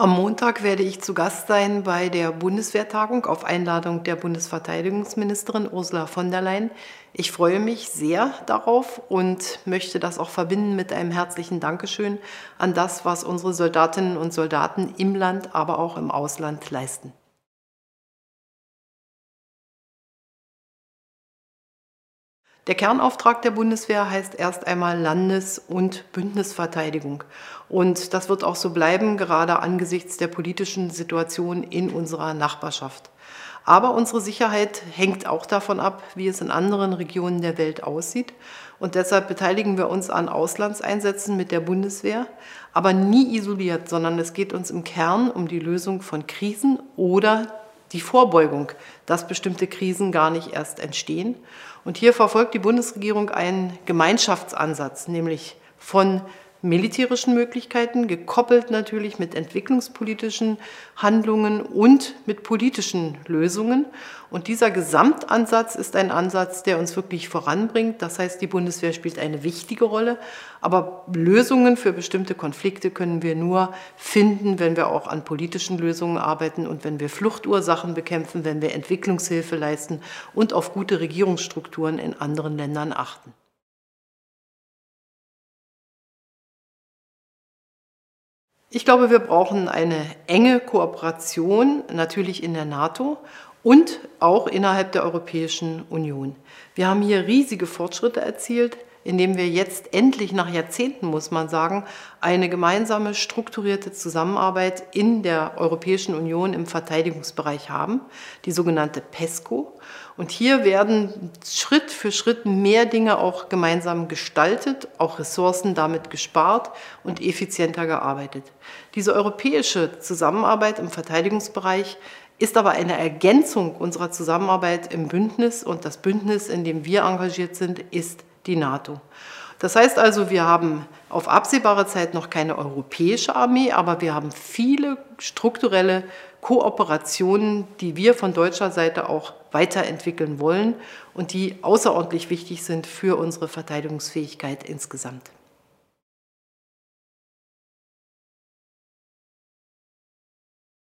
Am Montag werde ich zu Gast sein bei der Bundeswehrtagung auf Einladung der Bundesverteidigungsministerin Ursula von der Leyen. Ich freue mich sehr darauf und möchte das auch verbinden mit einem herzlichen Dankeschön an das, was unsere Soldatinnen und Soldaten im Land, aber auch im Ausland leisten. Der Kernauftrag der Bundeswehr heißt erst einmal Landes- und Bündnisverteidigung. Und das wird auch so bleiben, gerade angesichts der politischen Situation in unserer Nachbarschaft. Aber unsere Sicherheit hängt auch davon ab, wie es in anderen Regionen der Welt aussieht. Und deshalb beteiligen wir uns an Auslandseinsätzen mit der Bundeswehr, aber nie isoliert, sondern es geht uns im Kern um die Lösung von Krisen oder die Vorbeugung, dass bestimmte Krisen gar nicht erst entstehen. Und hier verfolgt die Bundesregierung einen Gemeinschaftsansatz, nämlich von militärischen Möglichkeiten, gekoppelt natürlich mit entwicklungspolitischen Handlungen und mit politischen Lösungen. Und dieser Gesamtansatz ist ein Ansatz, der uns wirklich voranbringt. Das heißt, die Bundeswehr spielt eine wichtige Rolle, aber Lösungen für bestimmte Konflikte können wir nur finden, wenn wir auch an politischen Lösungen arbeiten und wenn wir Fluchtursachen bekämpfen, wenn wir Entwicklungshilfe leisten und auf gute Regierungsstrukturen in anderen Ländern achten. Ich glaube, wir brauchen eine enge Kooperation, natürlich in der NATO und auch innerhalb der Europäischen Union. Wir haben hier riesige Fortschritte erzielt, indem wir jetzt endlich nach Jahrzehnten, muss man sagen, eine gemeinsame strukturierte Zusammenarbeit in der Europäischen Union im Verteidigungsbereich haben, die sogenannte PESCO. Und hier werden Schritt für Schritt mehr Dinge auch gemeinsam gestaltet, auch Ressourcen damit gespart und effizienter gearbeitet. Diese europäische Zusammenarbeit im Verteidigungsbereich ist aber eine Ergänzung unserer Zusammenarbeit im Bündnis und das Bündnis, in dem wir engagiert sind, ist die NATO. Das heißt also, wir haben auf absehbare Zeit noch keine europäische Armee, aber wir haben viele strukturelle Kooperationen, die wir von deutscher Seite auch weiterentwickeln wollen und die außerordentlich wichtig sind für unsere Verteidigungsfähigkeit insgesamt.